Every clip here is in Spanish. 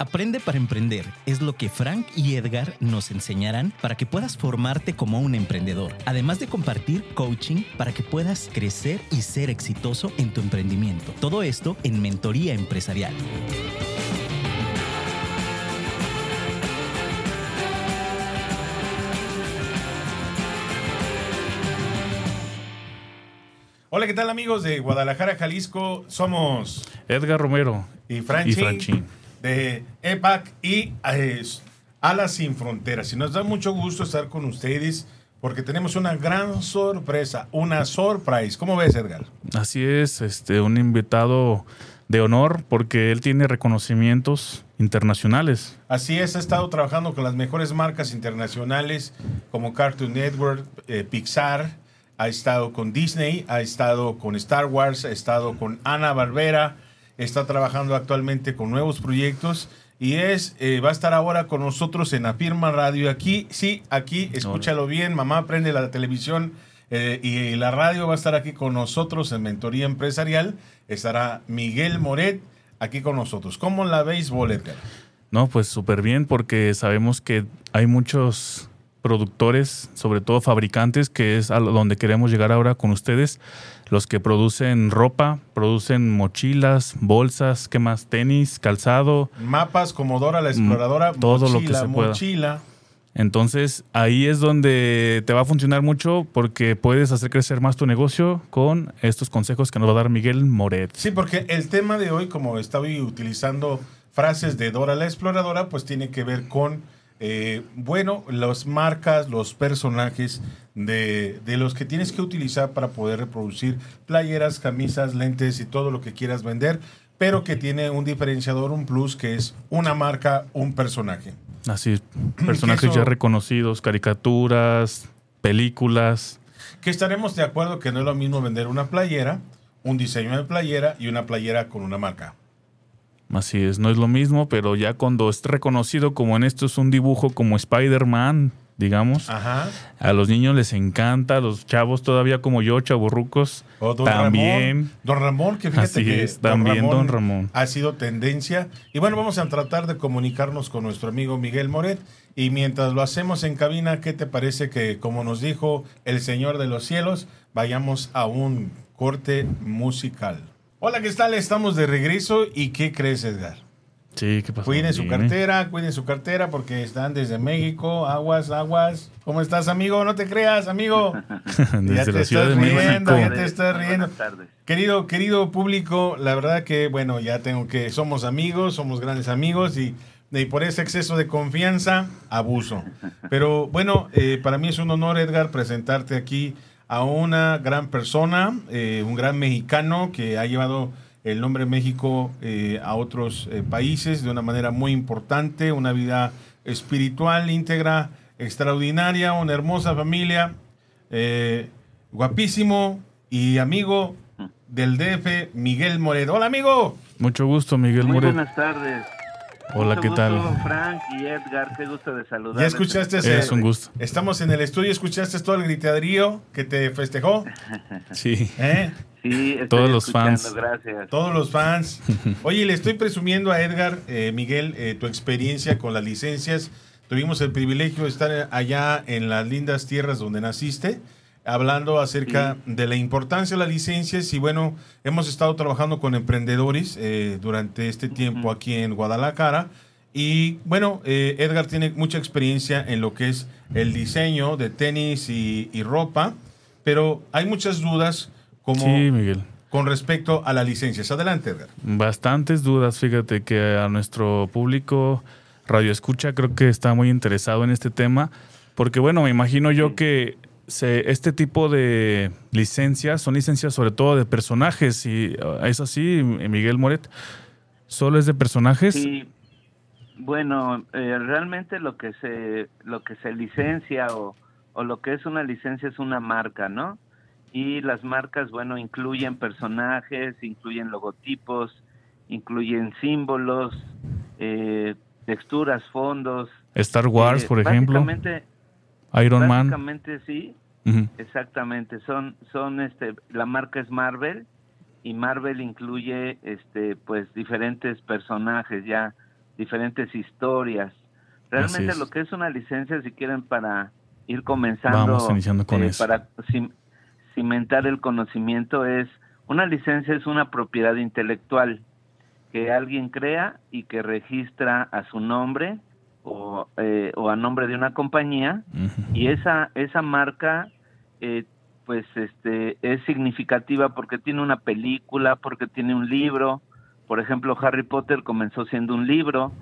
Aprende para emprender es lo que Frank y Edgar nos enseñarán para que puedas formarte como un emprendedor, además de compartir coaching para que puedas crecer y ser exitoso en tu emprendimiento. Todo esto en Mentoría Empresarial. Hola, ¿qué tal amigos de Guadalajara, Jalisco? Somos Edgar Romero y Franchi, de EPAC y eh, Alas Sin Fronteras. Y nos da mucho gusto estar con ustedes porque tenemos una gran sorpresa, una surprise. ¿Cómo ves, Edgar? Así es, este, un invitado de honor porque él tiene reconocimientos internacionales. Así es, ha estado trabajando con las mejores marcas internacionales como Cartoon Network, eh, Pixar, ha estado con Disney, ha estado con Star Wars, ha estado con Ana Barbera, está trabajando actualmente con nuevos proyectos y es eh, va a estar ahora con nosotros en Afirma Radio. Aquí, sí, aquí, escúchalo bien, mamá prende la televisión eh, y la radio va a estar aquí con nosotros en Mentoría Empresarial. Estará Miguel Moret aquí con nosotros. ¿Cómo la veis, Boleter? No, pues súper bien porque sabemos que hay muchos productores, sobre todo fabricantes, que es a donde queremos llegar ahora con ustedes, los que producen ropa, producen mochilas, bolsas, ¿qué más? Tenis, calzado. Mapas como Dora la Exploradora, todo lo que se mochila. Entonces ahí es donde te va a funcionar mucho porque puedes hacer crecer más tu negocio con estos consejos que nos va a dar Miguel Moret. Sí, porque el tema de hoy, como estaba utilizando frases de Dora la Exploradora, pues tiene que ver con eh, bueno, las marcas, los personajes de, los que tienes que utilizar para poder reproducir playeras, camisas, lentes y todo lo que quieras vender, pero que tiene un diferenciador, un plus, que es una marca, un personaje. Así, personajes ya reconocidos, caricaturas, películas. Que estaremos de acuerdo que no es lo mismo vender una playera, un diseño de playera y una playera con una marca. Así es, no es lo mismo, pero ya cuando es reconocido como en esto es un dibujo como Spider-Man, digamos, a los niños les encanta, a los chavos todavía como yo, chaburrucos, también. don Ramón, que fíjate que también don Ramón, ha sido tendencia. Y bueno, vamos a tratar de comunicarnos con nuestro amigo Miguel Moret. Y mientras lo hacemos en cabina, ¿qué te parece que, como nos dijo el Señor de los Cielos, vayamos a un corte musical? Hola, ¿qué tal? Estamos de regreso y ¿qué crees, Edgar? Sí, ¿qué pasó? Cuiden su cartera, cuiden su cartera porque están desde México, aguas, aguas. ¿Cómo estás, amigo? No te creas, amigo. desde ya te la Ciudad de riendo, ya te estás riendo. Buenas tardes. Querido, querido público, la verdad que, bueno, ya tengo que, somos amigos, somos grandes amigos y, y por ese exceso de confianza, abuso. Pero bueno, eh, para mí es un honor, Edgar, presentarte aquí a una gran persona, eh, un gran mexicano que ha llevado el nombre México eh, a otros eh, países de una manera muy importante, una vida espiritual, íntegra, extraordinaria, una hermosa familia, guapísimo y amigo del DF, Miguel Moredo. Hola amigo. Mucho gusto, Miguel Muy Buenas tardes. Hola, ¿qué tal? Frank y Edgar, qué gusto de saludar. ¿Ya escuchaste? Es un gusto. Estamos en el estudio, ¿escuchaste todo el griteadrío que te festejó? Sí. ¿Eh? Sí, todos los fans. Gracias. Todos los fans. Oye, le estoy presumiendo a Edgar, eh, Miguel, eh, tu experiencia con las licencias. Tuvimos el privilegio de estar allá en las lindas tierras donde naciste hablando acerca de la importancia de las licencias y bueno, hemos estado trabajando con emprendedores eh, durante este tiempo aquí en Guadalajara. Y bueno, eh, Edgar tiene mucha experiencia en lo que es el diseño de tenis y, ropa, pero hay muchas dudas como con respecto a las licencias. Adelante, Edgar. Bastantes dudas, fíjate que a nuestro público Radio Escucha creo que está muy interesado en este tema, porque bueno, me imagino yo que este tipo de licencias son licencias sobre todo de personajes. y uh, ¿Es así, Miguel Moret? ¿Solo es de personajes? Sí. Bueno, eh, realmente lo que se lo que se licencia o, o lo que es una licencia es una marca, ¿no? Y las marcas, bueno, incluyen personajes, incluyen logotipos, incluyen símbolos, eh, texturas, fondos. Star Wars, eh, por ejemplo. Iron Man. Básicamente sí, exactamente. Son, son, este, la marca es Marvel y Marvel incluye, este, pues diferentes personajes ya, diferentes historias. Realmente lo que es una licencia, si quieren, para ir comenzando, con eh, para cimentar el conocimiento, es una licencia es una propiedad intelectual que alguien crea y que registra a su nombre o, eh, o a nombre de una compañía y esa esa marca eh, pues este es significativa porque tiene una película porque tiene un libro. Por ejemplo Harry Potter comenzó siendo un libro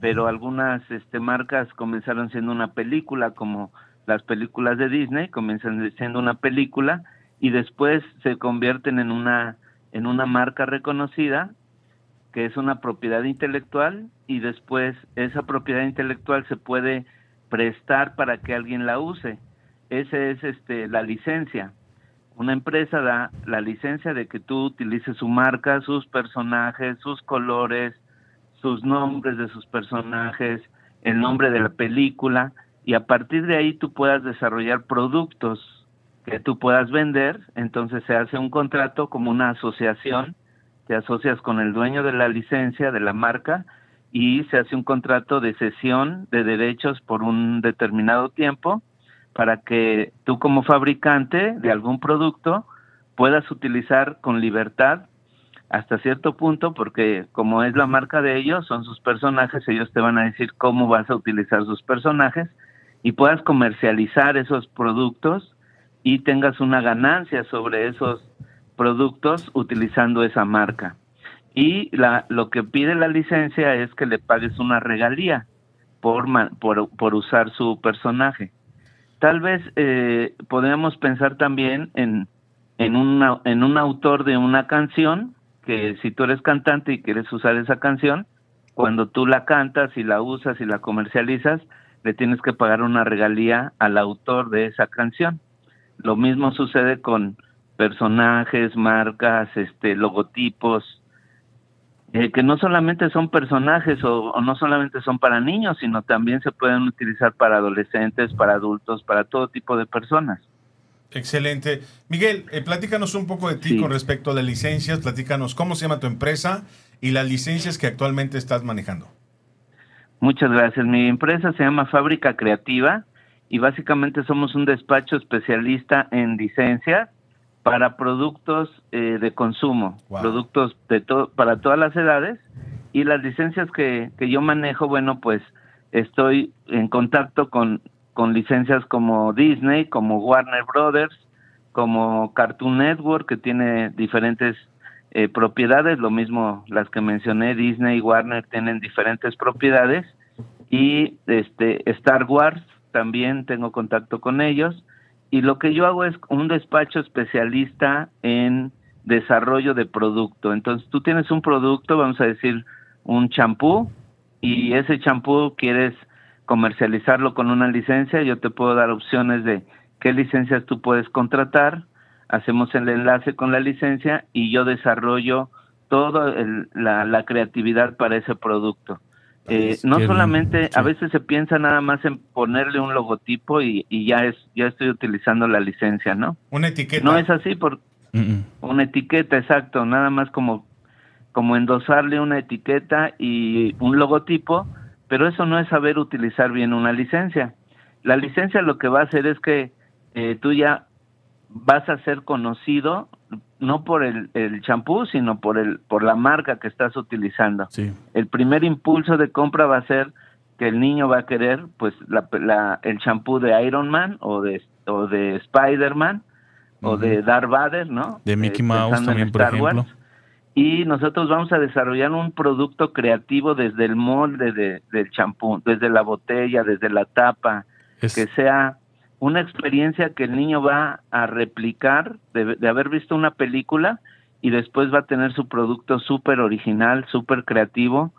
pero algunas este marcas comenzaron siendo una película como las películas de Disney comienzan siendo una película y después se convierten en una en una marca reconocida que es una propiedad intelectual y después esa propiedad intelectual se puede prestar para que alguien la use. Esa es este la licencia. Una empresa da la licencia de que tú utilices su marca, sus personajes, sus colores, sus nombres de sus personajes, el nombre de la película y a partir de ahí tú puedas desarrollar productos que tú puedas vender, entonces se hace un contrato como una asociación te asocias con el dueño de la licencia de la marca y se hace un contrato de cesión de derechos por un determinado tiempo para que tú como fabricante de algún producto puedas utilizar con libertad hasta cierto punto porque como es la marca de ellos, son sus personajes, ellos te van a decir cómo vas a utilizar sus personajes y puedas comercializar esos productos y tengas una ganancia sobre esos productos utilizando esa marca. Y la, lo que pide la licencia es que le pagues una regalía por, por, usar su personaje. Tal vez eh, podríamos pensar también en, en, una, en un autor de una canción, que si tú eres cantante y quieres usar esa canción, cuando tú la cantas y la usas y la comercializas, le tienes que pagar una regalía al autor de esa canción. Lo mismo sucede con personajes, marcas, este, logotipos, eh, que no solamente son personajes o, no solamente son para niños, sino también se pueden utilizar para adolescentes, para adultos, para todo tipo de personas. Excelente. Miguel, eh, platícanos un poco de ti con respecto a las licencias, platícanos cómo se llama tu empresa y las licencias que actualmente estás manejando. Muchas gracias. Mi empresa se llama Fábrica Creativa y básicamente somos un despacho especialista en licencias para productos eh, de consumo, productos de para todas las edades. Y las licencias que, que yo manejo, bueno, pues estoy en contacto con, con licencias como Disney, como Warner Brothers, como Cartoon Network, que tiene diferentes eh, propiedades, lo mismo las que mencioné, Disney y Warner tienen diferentes propiedades, y este Star Wars también tengo contacto con ellos, y lo que yo hago es un despacho especialista en desarrollo de producto. Entonces tú tienes un producto, vamos a decir un champú, y ese champú quieres comercializarlo con una licencia, yo te puedo dar opciones de qué licencias tú puedes contratar, hacemos el enlace con la licencia y yo desarrollo toda la, la creatividad para ese producto. Eh, no solamente, a veces se piensa nada más en ponerle un logotipo y, ya es ya estoy utilizando la licencia, ¿no? Una etiqueta. No es así por una etiqueta, exacto, nada más como como endosarle una etiqueta y un logotipo, pero eso no es saber utilizar bien una licencia. La licencia lo que va a hacer es que eh, tú ya vas a ser conocido no por el, el champú, sino por el por la marca que estás utilizando. El primer impulso de compra va a ser que el niño va a querer pues la, la el champú de Iron Man o de o de Spider-Man o de Darth Vader, ¿no? De Mickey eh, Mouse también, por ejemplo. Y nosotros vamos a desarrollar un producto creativo desde el molde de, del champú, desde la botella, desde la tapa, que sea una experiencia que el niño va a replicar de, haber visto una película y después va a tener su producto súper original, súper creativo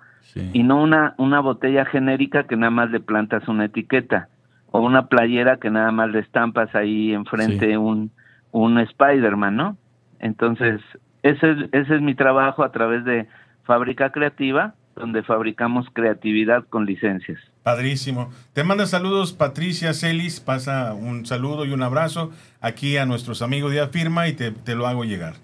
y no una, una botella genérica que nada más le plantas una etiqueta o una playera que nada más le estampas ahí enfrente un, un Spider-Man, ¿no? Entonces, ese es, ese es mi trabajo a través de Fábrica Creativa, donde fabricamos creatividad con licencias. Padrísimo. Te manda saludos Patricia Celis, pasa un saludo y un abrazo aquí a nuestros amigos de Afirma y te, lo hago llegar.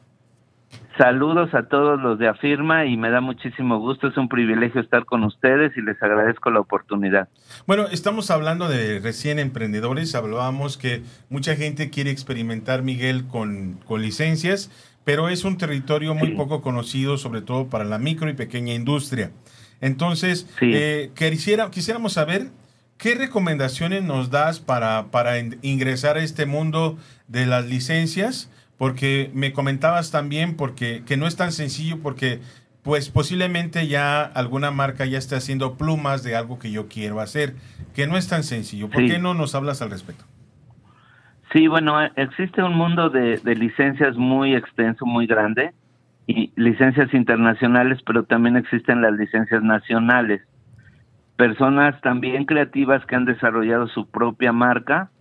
Saludos a todos los de Afirma y me da muchísimo gusto, es un privilegio estar con ustedes y les agradezco la oportunidad. Bueno, estamos hablando de recién emprendedores, hablábamos que mucha gente quiere experimentar, Miguel, con, con licencias, pero es un territorio muy poco conocido, sobre todo para la micro y pequeña industria. Entonces, eh, quisiera, quisiéramos saber qué recomendaciones nos das para, para ingresar a este mundo de las licencias porque me comentabas también porque que no es tan sencillo porque pues posiblemente ya alguna marca ya esté haciendo plumas de algo que yo quiero hacer, que no es tan sencillo. ¿Por qué no nos hablas al respecto? Sí, bueno, existe un mundo de, de licencias muy extenso, muy grande, y licencias internacionales, pero también existen las licencias nacionales. Personas también creativas que han desarrollado su propia marca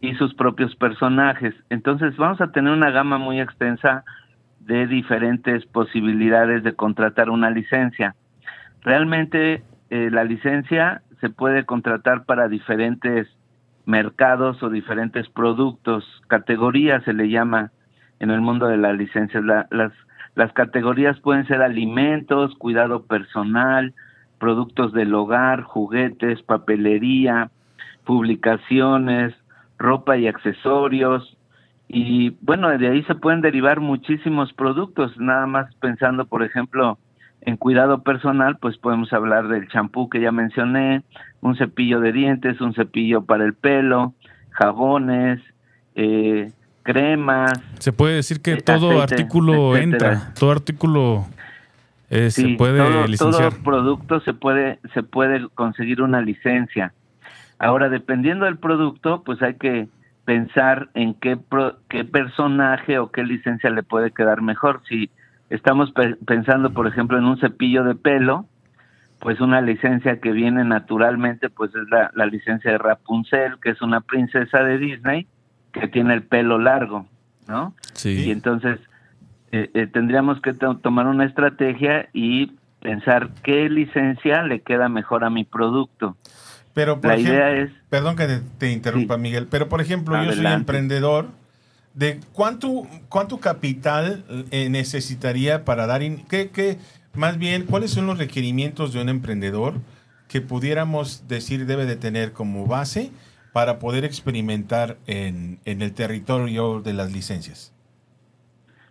y sus propios personajes. Entonces vamos a tener una gama muy extensa de diferentes posibilidades de contratar una licencia. Realmente eh, la licencia se puede contratar para diferentes mercados o diferentes productos, categorías se le llama en el mundo de las licencias. las, las categorías pueden ser alimentos, cuidado personal, productos del hogar, juguetes, papelería, publicaciones, ropa y accesorios. Y bueno, de ahí se pueden derivar muchísimos productos, nada más pensando, por ejemplo, en cuidado personal, pues podemos hablar del champú que ya mencioné, un cepillo de dientes, un cepillo para el pelo, jabones, eh, cremas. Se puede decir que todo artículo entra, todo artículo eh, se puede todo, licenciar. Todo producto se puede, se puede conseguir una licencia. Ahora, dependiendo del producto, pues hay que pensar en qué, qué personaje o qué licencia le puede quedar mejor. Si estamos pensando, por ejemplo, en un cepillo de pelo, pues una licencia que viene naturalmente, pues es la, licencia de Rapunzel, que es una princesa de Disney que tiene el pelo largo, ¿no? Sí. Y entonces eh, eh, tendríamos que tomar una estrategia y pensar qué licencia le queda mejor a mi producto. Pero por la idea es... Perdón que te, interrumpa, Miguel, pero por ejemplo, yo soy emprendedor. ¿De cuánto, cuánto capital eh, necesitaría para dar... ¿qué, más bien, ¿cuáles son los requerimientos de un emprendedor que pudiéramos decir debe de tener como base para poder experimentar en, en el territorio de las licencias?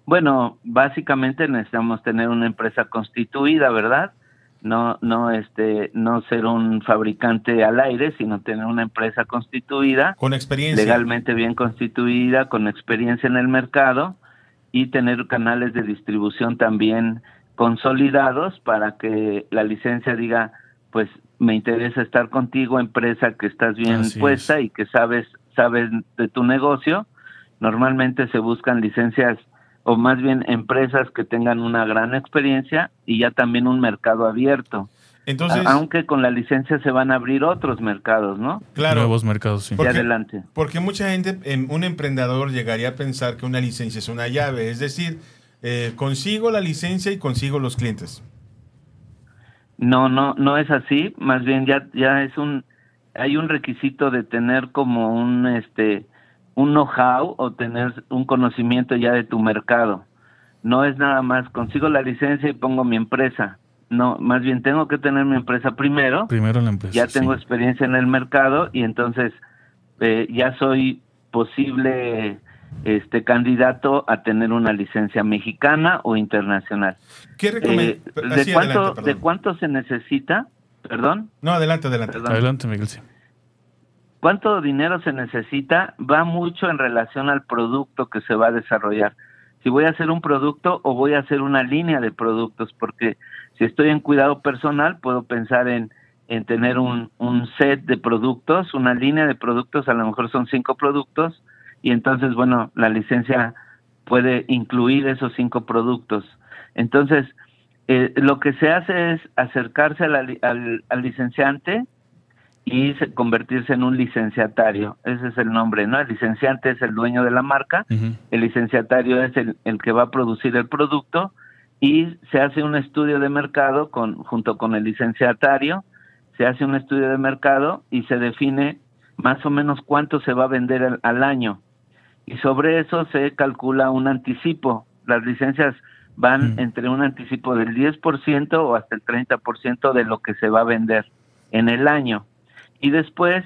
Bueno, básicamente necesitamos tener una empresa constituida, ¿verdad? No no este no ser un fabricante al aire sino tener una empresa constituida con experiencia. legalmente bien constituida con experiencia en el mercado y tener canales de distribución también consolidados para que la licencia diga pues me interesa estar contigo empresa que estás bien puesta y que sabes sabes de tu negocio normalmente se buscan licencias o más bien empresas que tengan una gran experiencia y ya también un mercado abierto. Entonces, aunque con la licencia se van a abrir otros mercados, ¿no? Claro. Nuevos mercados, sí. Porque, adelante. Porque mucha gente, em, un emprendedor llegaría a pensar que una licencia es una llave, es decir, eh, consigo la licencia y consigo los clientes. No, no, no es así. Más bien ya, ya es un, hay un requisito de tener como un, este, un know-how o tener un conocimiento ya de tu mercado. No es nada más consigo la licencia y pongo mi empresa. No, más bien tengo que tener mi empresa primero. Primero la empresa. Ya tengo experiencia en el mercado y entonces eh, ya soy posible este candidato a tener una licencia mexicana o internacional. ¿Qué eh, ¿de, cuánto, ¿De cuánto se necesita? Perdón. No, adelante, adelante. Adelante, Miguel. Sí. ¿Cuánto dinero se necesita? Va mucho en relación al producto que se va a desarrollar. Si voy a hacer un producto o voy a hacer una línea de productos, porque si estoy en cuidado personal, puedo pensar en, en tener un, un set de productos, una línea de productos, a lo mejor son cinco productos, y entonces, bueno, la licencia puede incluir esos cinco productos. Entonces, eh, lo que se hace es acercarse al, al licenciante, y convertirse en un licenciatario. Ese es el nombre, ¿no? El licenciante es el dueño de la marca, el licenciatario es el, el, que va a producir el producto y se hace un estudio de mercado con, junto con el licenciatario, se hace un estudio de mercado y se define más o menos cuánto se va a vender al, al año. Y sobre eso se calcula un anticipo. Las licencias van entre un anticipo del 10% o hasta el 30% de lo que se va a vender en el año. Y después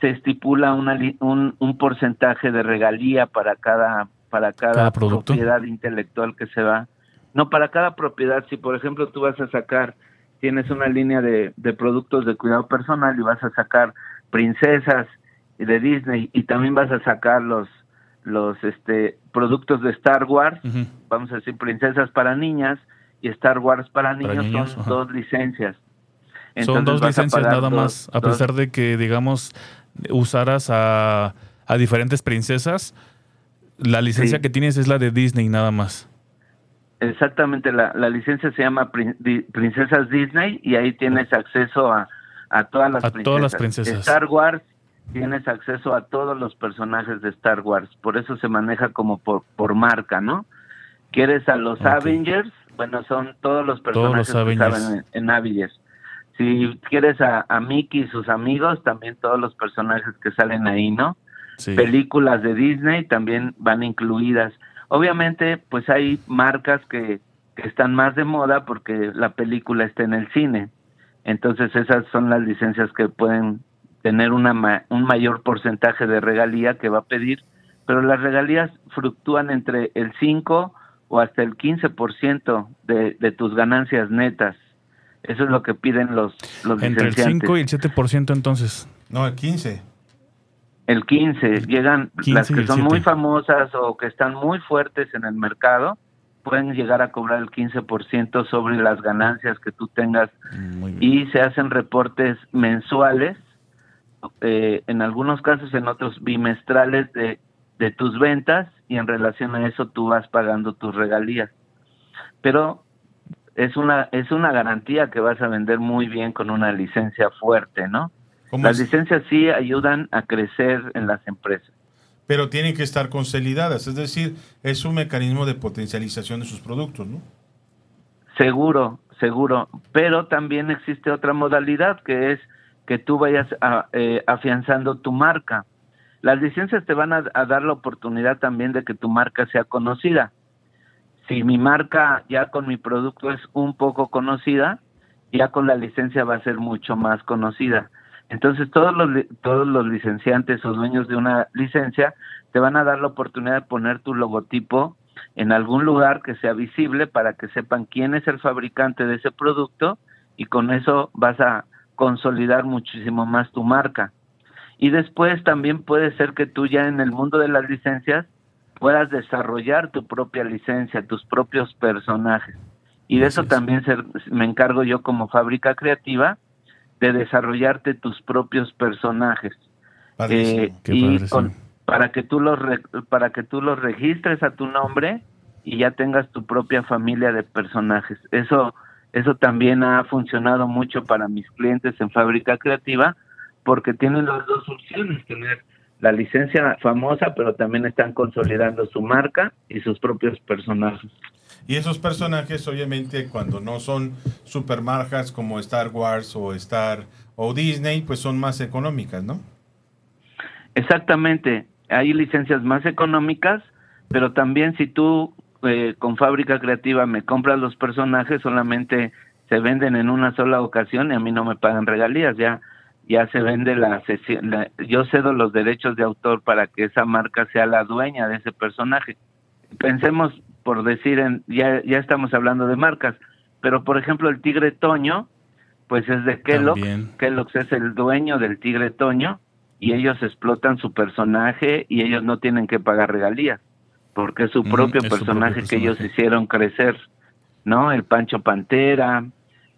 se estipula una, un, un porcentaje de regalía para cada, para cada, propiedad intelectual que se va. No, para cada propiedad, si por ejemplo tú vas a sacar, tienes una línea de, de productos de cuidado personal y vas a sacar princesas de Disney y también vas a sacar los los este productos de Star Wars, vamos a decir princesas para niñas y Star Wars para niños, son dos licencias. Son dos licencias nada más, a pesar de que digamos usaras a, a diferentes princesas, la licencia que tienes es la de Disney nada más. Exactamente, la, la licencia se llama Princesas Disney y ahí tienes acceso a, a todas las Todas las princesas. Star Wars tienes acceso a todos los personajes de Star Wars, por eso se maneja como por, por marca, ¿no? ¿Quieres a los Avengers? Bueno, son todos los personajes que saben en, Avengers. Si quieres a, a, Mickey y sus amigos, también todos los personajes que salen ahí, ¿no? Películas de Disney también van incluidas. Obviamente, pues hay marcas que, que están más de moda porque la película está en el cine. Entonces esas son las licencias que pueden tener una un mayor porcentaje de regalía que va a pedir, pero las regalías fluctúan entre el 5 o hasta el 15% de, de tus ganancias netas. Eso es lo que piden los, los Entre el 5 y el 7% entonces. No, el 15. El 15. Llegan las que son muy famosas o que están muy fuertes en el mercado, pueden llegar a cobrar el 15% sobre las ganancias que tú tengas y se hacen reportes mensuales eh, en algunos casos, en otros bimestrales de, de tus ventas y en relación a eso tú vas pagando tus regalías. Pero es una es una garantía que vas a vender muy bien con una licencia fuerte, ¿no? Las licencias sí ayudan a crecer en las empresas. Pero tienen que estar consolidadas, es decir, es un mecanismo de potencialización de sus productos, ¿no? Seguro, seguro. Pero también existe otra modalidad que es que tú vayas eh, afianzando tu marca. Las licencias te van a, dar la oportunidad también de que tu marca sea conocida. Si mi marca ya con mi producto es un poco conocida, ya con la licencia va a ser mucho más conocida. Entonces todos los, todos los licenciantes o dueños de una licencia te van a dar la oportunidad de poner tu logotipo en algún lugar que sea visible para que sepan quién es el fabricante de ese producto y con eso vas a consolidar muchísimo más tu marca. Y después también puede ser que tú ya en el mundo de las licencias puedas desarrollar tu propia licencia, tus propios personajes. Y de eso también me encargo yo como fábrica creativa, de desarrollarte tus propios personajes. Eh, y para que tú los para que tú los registres a tu nombre y ya tengas tu propia familia de personajes. Eso eso también ha funcionado mucho para mis clientes en Fábrica Creativa porque tienen las dos opciones, tener la licencia famosa, pero también están consolidando su marca y sus propios personajes. Y esos personajes, obviamente, cuando no son supermarcas como Star Wars o Star o Disney, pues son más económicas, ¿no? Exactamente. Hay licencias más económicas, pero también si tú eh, con Fábrica Creativa me compras los personajes, solamente se venden en una sola ocasión y a mí no me pagan regalías, ya ya se vende la sesión, yo cedo los derechos de autor para que esa marca sea la dueña de ese personaje. Pensemos por decir, en, ya, ya estamos hablando de marcas, pero por ejemplo el tigre Toño, pues es de Kellogg, Kellogg es el dueño del tigre Toño y ellos explotan su personaje y ellos no tienen que pagar regalías porque es su propio, personaje, que ellos hicieron crecer, ¿no? El Pancho Pantera,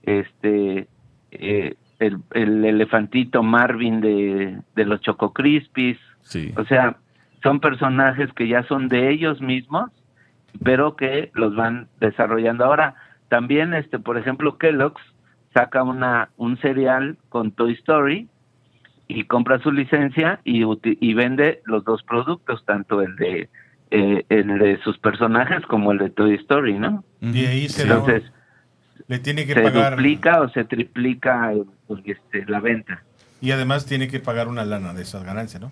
este, eh, el, el, elefantito Marvin de, de los Choco Crispies, sí. o sea, son personajes que ya son de ellos mismos, pero que los van desarrollando. Ahora, también, este, por ejemplo, Kellogg's saca una, un serial con Toy Story y compra su licencia y, y vende los dos productos, tanto el de eh, el de sus personajes como el de Toy Story, ¿no? Y ahí se Entonces, le tiene que se pagar. duplica o se triplica pues, este, la venta. Y además tiene que pagar una lana de esas ganancias, ¿no?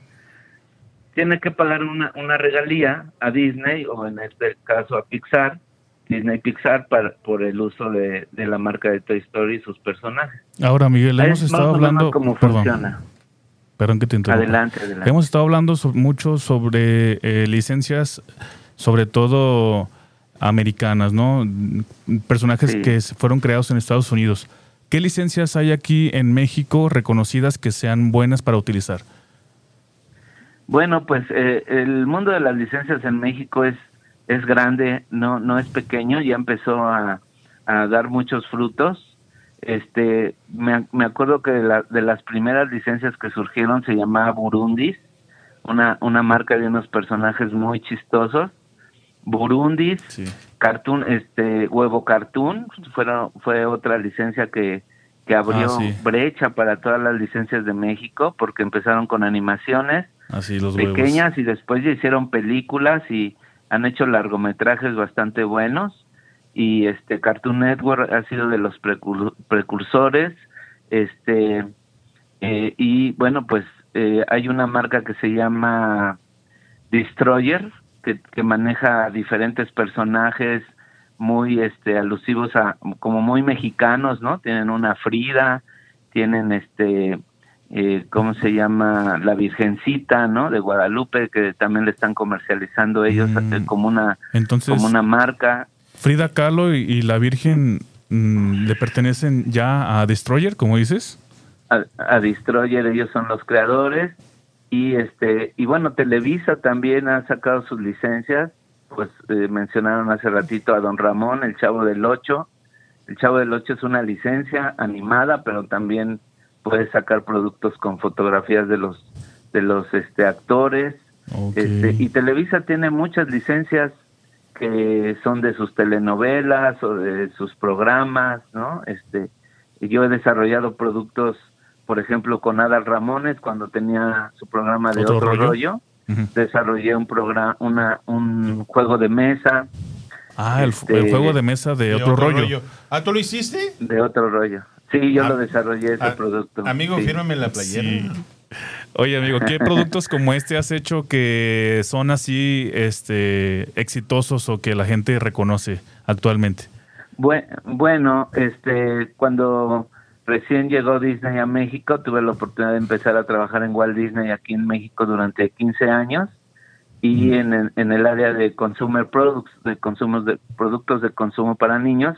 Tiene que pagar una, una regalía a Disney o en este caso a Pixar Disney Pixar por el uso de, la marca de Toy Story y sus personajes. Ahora, Miguel, hemos estado hablando... ¿Cómo funciona? Perdón que te interrumpa. Adelante, adelante. Hemos estado hablando mucho sobre eh, licencias, sobre todo americanas, ¿no? Personajes que fueron creados en Estados Unidos. ¿Qué licencias hay aquí en México reconocidas que sean buenas para utilizar? Bueno, pues eh, el mundo de las licencias en México es es grande, no no es pequeño, ya empezó a, dar muchos frutos. Este, me, me acuerdo que de, de, las primeras licencias que surgieron se llamaba Burundis, una, una marca de unos personajes muy chistosos. Burundis, Cartoon, este, Huevo Cartoon, fueron, fue otra licencia que, que abrió ah, brecha para todas las licencias de México, porque empezaron con animaciones pequeñas y después ya hicieron películas y han hecho largometrajes bastante buenos. Y este Cartoon Network ha sido de los precursores este eh, y bueno pues eh, hay una marca que se llama Destroyer que, que maneja diferentes personajes muy este alusivos a como muy mexicanos no tienen una Frida tienen este eh, ¿cómo se llama? La Virgencita, ¿no? De Guadalupe, que también le están comercializando ellos mm. como, una, como una marca. Frida Kahlo y, la Virgen mm, le pertenecen ya a Destroyer, como dices. A, Destroyer, ellos son los creadores. Y este y bueno, Televisa también ha sacado sus licencias. Pues eh, mencionaron hace ratito a Don Ramón, el Chavo del Ocho. El Chavo del Ocho es una licencia animada, pero también puedes sacar productos con fotografías de los de los este actores este, y Televisa tiene muchas licencias que son de sus telenovelas o de sus programas no este yo he desarrollado productos por ejemplo con Adal Ramones cuando tenía su programa de otro, rollo, desarrollé un programa una un juego de mesa Ah, el, este, juego de mesa de, otro, rollo. ¿Ah, tú lo hiciste? De otro rollo. Sí, yo lo desarrollé ese producto. Amigo, sí. fírmame la playera. Oye, amigo, ¿qué productos como este has hecho que son así este, exitosos o que la gente reconoce actualmente? Bueno, este, cuando recién llegó Disney a México, tuve la oportunidad de empezar a trabajar en Walt Disney aquí en México durante 15 años y en, el, en el área de consumer products, de consumos de productos de consumo para niños.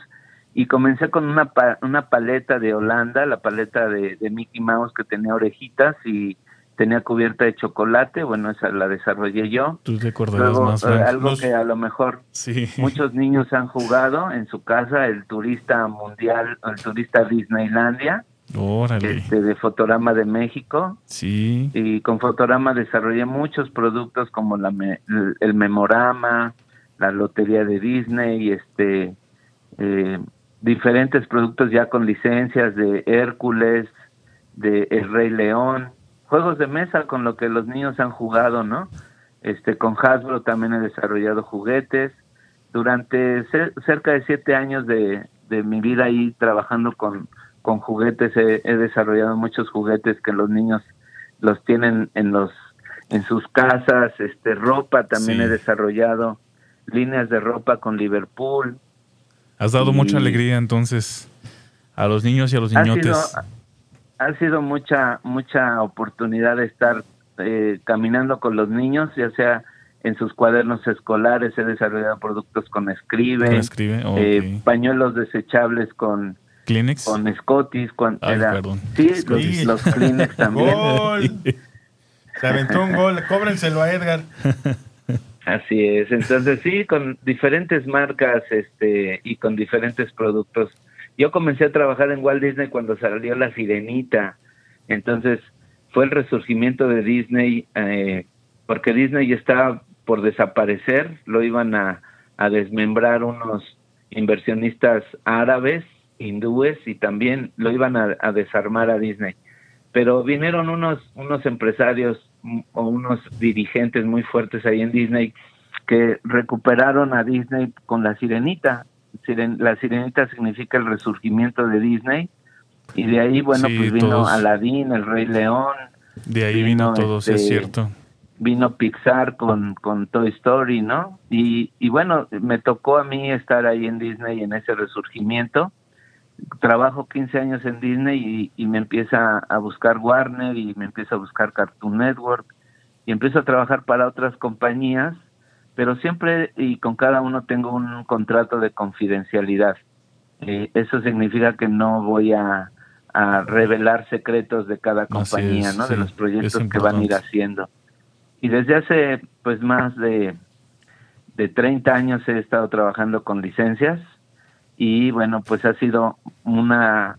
Y comencé con una, una paleta de Holanda, la paleta de, Mickey Mouse que tenía orejitas y tenía cubierta de chocolate, bueno, esa la desarrollé yo. Tú te más, eh, Algo que a lo mejor muchos niños han jugado en su casa, el turista mundial, el turista Disneylandia, Este, de Fotorama de México. Sí. Y con Fotorama desarrollé muchos productos como la el Memorama, la Lotería de Disney, este... Eh, diferentes productos ya con licencias de Hércules, de El Rey León, juegos de mesa con lo que los niños han jugado, ¿no? Este, con Hasbro también he desarrollado juguetes. Durante cerca de siete años de, mi vida ahí trabajando con, con juguetes, he, desarrollado muchos juguetes que los niños los tienen en los en sus casas, este ropa también he desarrollado líneas de ropa con Liverpool, Has dado mucha alegría entonces a los niños y a los niñotes. Ha sido, mucha mucha oportunidad de estar eh, caminando con los niños, ya sea en sus cuadernos escolares, he desarrollado productos con Escribe, eh, pañuelos desechables con Kleenex, con Scottis, con, sí, los, Kleenex también. Se aventó un gol, cóbrenselo a Edgar. Así es, entonces sí, con diferentes marcas este y con diferentes productos. Yo comencé a trabajar en Walt Disney cuando salió La Sirenita, entonces fue el resurgimiento de Disney, eh, porque Disney estaba por desaparecer, lo iban a, a desmembrar unos inversionistas árabes, hindúes, y también lo iban a, a desarmar a Disney. Pero vinieron unos, unos empresarios o unos dirigentes muy fuertes ahí en Disney que recuperaron a Disney con la sirenita. La sirenita significa el resurgimiento de Disney y de ahí, bueno, pues vino Aladín, el Rey León. De ahí vino, todo, es este, cierto. vino Pixar con, con Toy Story, ¿no? Y, y bueno, me tocó a mí estar ahí en Disney en ese resurgimiento. Trabajo 15 años en Disney y, y me empieza a buscar Warner y me empieza a buscar Cartoon Network y empiezo a trabajar para otras compañías, pero siempre y con cada uno tengo un contrato de confidencialidad. Eh, eso significa que no voy a, a revelar secretos de cada compañía, es, ¿no? sí, de los proyectos que van a ir haciendo. Y desde hace pues más de, de 30 años he estado trabajando con licencias y bueno, pues ha sido una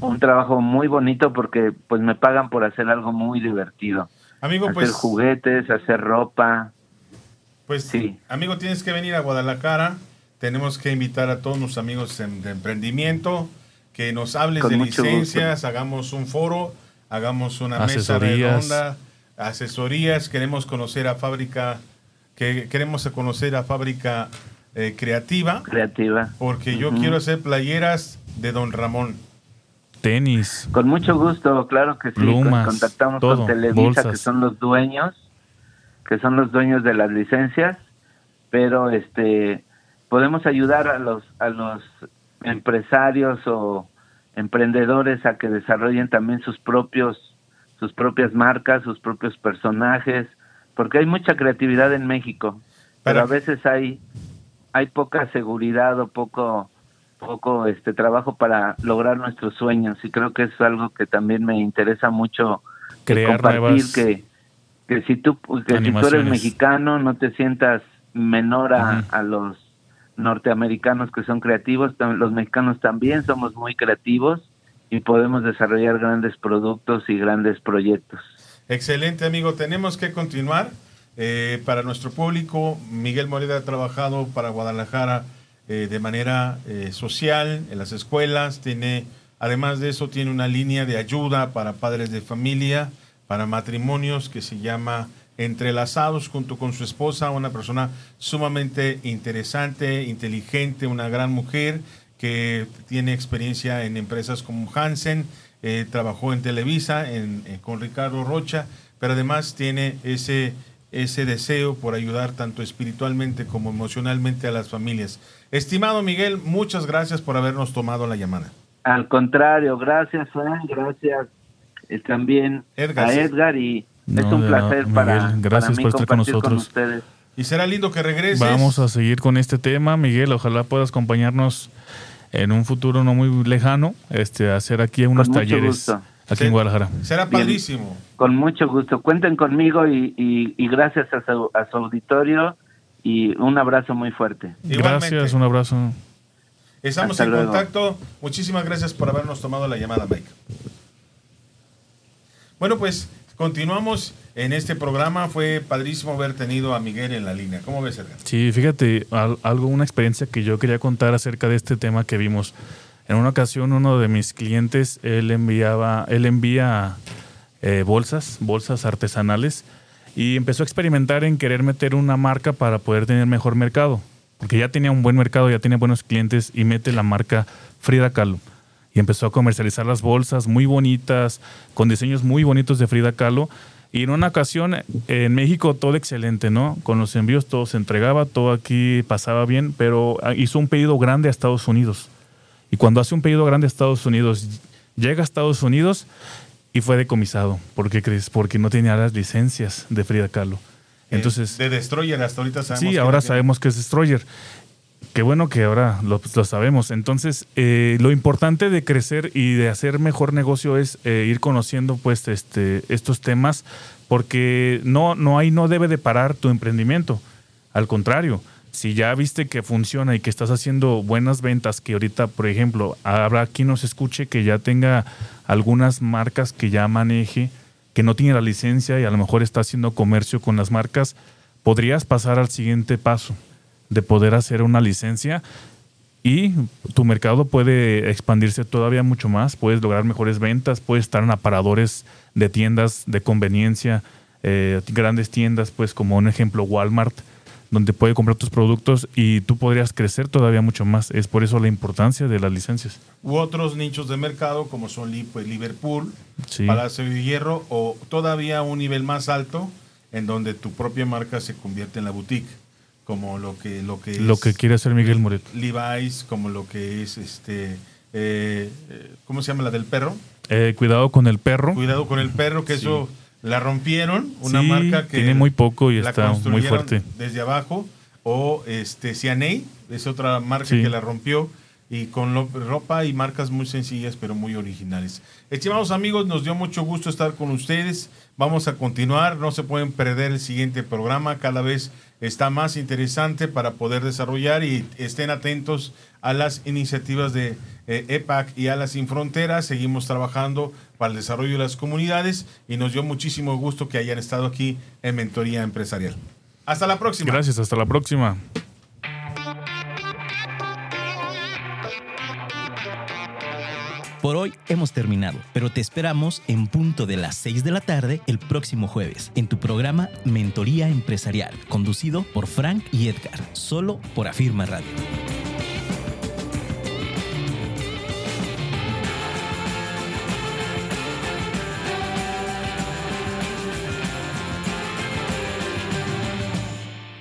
un trabajo muy bonito porque pues me pagan por hacer algo muy divertido. Amigo, hacer pues, juguetes, hacer ropa. Pues sí. amigo, tienes que venir a Guadalajara. Tenemos que invitar a todos nuestros amigos en- de emprendimiento que nos hables Con de licencias, hagamos un foro, hagamos una mesa redonda, asesorías. Queremos conocer a fábrica, que queremos conocer a fábrica eh, creativa, creativa. porque yo quiero hacer playeras de Don Ramón. Tenis. Con mucho gusto, claro que sí. Plumas, Con- Contactamos todo, con Televisa, bolsas. que son los dueños, que son los dueños de las licencias, pero este podemos ayudar a los a los empresarios o emprendedores a que desarrollen también sus propios sus propias marcas, sus propios personajes, porque hay mucha creatividad en México, pero a veces hay hay poca seguridad o poco poco este trabajo para lograr nuestros sueños y creo que es algo que también me interesa mucho Crear compartir nuevas que que si tú que si tú eres mexicano no te sientas menor a, a los norteamericanos que son creativos los mexicanos también somos muy creativos y podemos desarrollar grandes productos y grandes proyectos Excelente, amigo. Tenemos que continuar. Eh, para nuestro público, Miguel Moreda ha trabajado para Guadalajara eh, de manera eh, social, en las escuelas. Tiene, además de eso, tiene una línea de ayuda para padres de familia, para matrimonios que se llama Entrelazados junto con su esposa, una persona sumamente interesante, inteligente, una gran mujer que tiene experiencia en empresas como Hansen, eh, trabajó en Televisa en- en- con Ricardo Rocha, pero además tiene ese, ese deseo por ayudar tanto espiritualmente como emocionalmente a las familias. Estimado Miguel, muchas gracias por habernos tomado la llamada. al contrario gracias Fran gracias eh, también Edgar, a. Edgar y es un placer para, gracias para mí por estar con nosotros. ustedes Y será lindo que regreses. Vamos a seguir con este tema, Miguel. Ojalá puedas acompañarnos en un futuro no muy lejano, este, a hacer aquí unos talleres gusto. aquí Sí. en Guadalajara. Será Bien. padrísimo. Con mucho gusto. Cuenten conmigo y, y- y gracias a su, a su auditorio y un abrazo muy fuerte. Igualmente. Gracias, un abrazo. Estamos Hasta en luego. contacto. Muchísimas gracias por habernos tomado la llamada, Mike. Bueno, pues continuamos en este programa. Fue padrísimo haber tenido a Miguel en la línea. ¿Cómo ves, Edgar? Sí, fíjate, al- algo, una experiencia que yo quería contar acerca de este tema que vimos. En una ocasión, uno de mis clientes, él enviaba, él envía eh, bolsas, bolsas artesanales, y empezó a experimentar en querer meter una marca para poder tener mejor mercado. Porque ya tenía un buen mercado, ya tenía buenos clientes, y mete la marca Frida Kahlo. Y empezó a comercializar las bolsas muy bonitas, con diseños muy bonitos de Frida Kahlo. Y en una ocasión en México todo excelente, ¿no? Con los envíos todo se entregaba, todo aquí pasaba bien, pero hizo un pedido grande a Estados Unidos. Y cuando hace un pedido grande a Estados Unidos, llega a Estados Unidos y fue decomisado. ¿Por qué crees? Porque no tenía las licencias de Frida Kahlo. Entonces, Eh, de Destroyer hasta ahorita sabemos. sí, ahora sabemos que es Destroyer. Qué bueno que ahora lo, sabemos. Entonces, eh, lo importante de crecer y de hacer mejor negocio es eh, ir conociendo pues este, estos temas porque no, no hay, no debe de parar tu emprendimiento. Al contrario, si ya viste que funciona y que estás haciendo buenas ventas, que ahorita, por ejemplo, habrá quien nos escuche que ya tenga algunas marcas que ya maneje, que no tiene la licencia y a lo mejor está haciendo comercio con las marcas, podrías pasar al siguiente paso de poder hacer una licencia y tu mercado puede expandirse todavía mucho más, puedes lograr mejores ventas, puedes estar en aparadores de tiendas de conveniencia, eh, grandes tiendas, pues como un ejemplo Walmart, donde puede comprar tus productos y tú podrías crecer todavía mucho más. Es por eso la importancia de las licencias. U otros nichos de mercado como son pues, Liverpool, Sí. Palacio de Hierro o todavía un nivel más alto, en donde tu propia marca se convierte en la boutique, como lo que lo que Lo es que quiere hacer Miguel Moreto. Levi's, como lo que es este eh, ¿cómo se llama la del perro? Eh, cuidado con el perro. Cuidado con el perro, que eso la rompieron, una Sí, marca que tiene muy poco y está muy fuerte. desde abajo o este Cianey, es otra marca Sí. que la rompió y con ropa y marcas muy sencillas pero muy originales. Estimados amigos, nos dio mucho gusto estar con ustedes. Vamos a continuar, no se pueden perder el siguiente programa, cada vez está más interesante para poder desarrollar y estén atentos a las iniciativas de eh, EPAC y Alas Sin Fronteras. Seguimos trabajando para el desarrollo de las comunidades y nos dio muchísimo gusto que hayan estado aquí en Mentoría Empresarial. Hasta la próxima. Gracias, hasta la próxima. Por hoy hemos terminado, pero te esperamos en punto de las 6 de la tarde el próximo jueves en tu programa Mentoría Empresarial, conducido por Frank y Edgar, solo por Afirma Radio.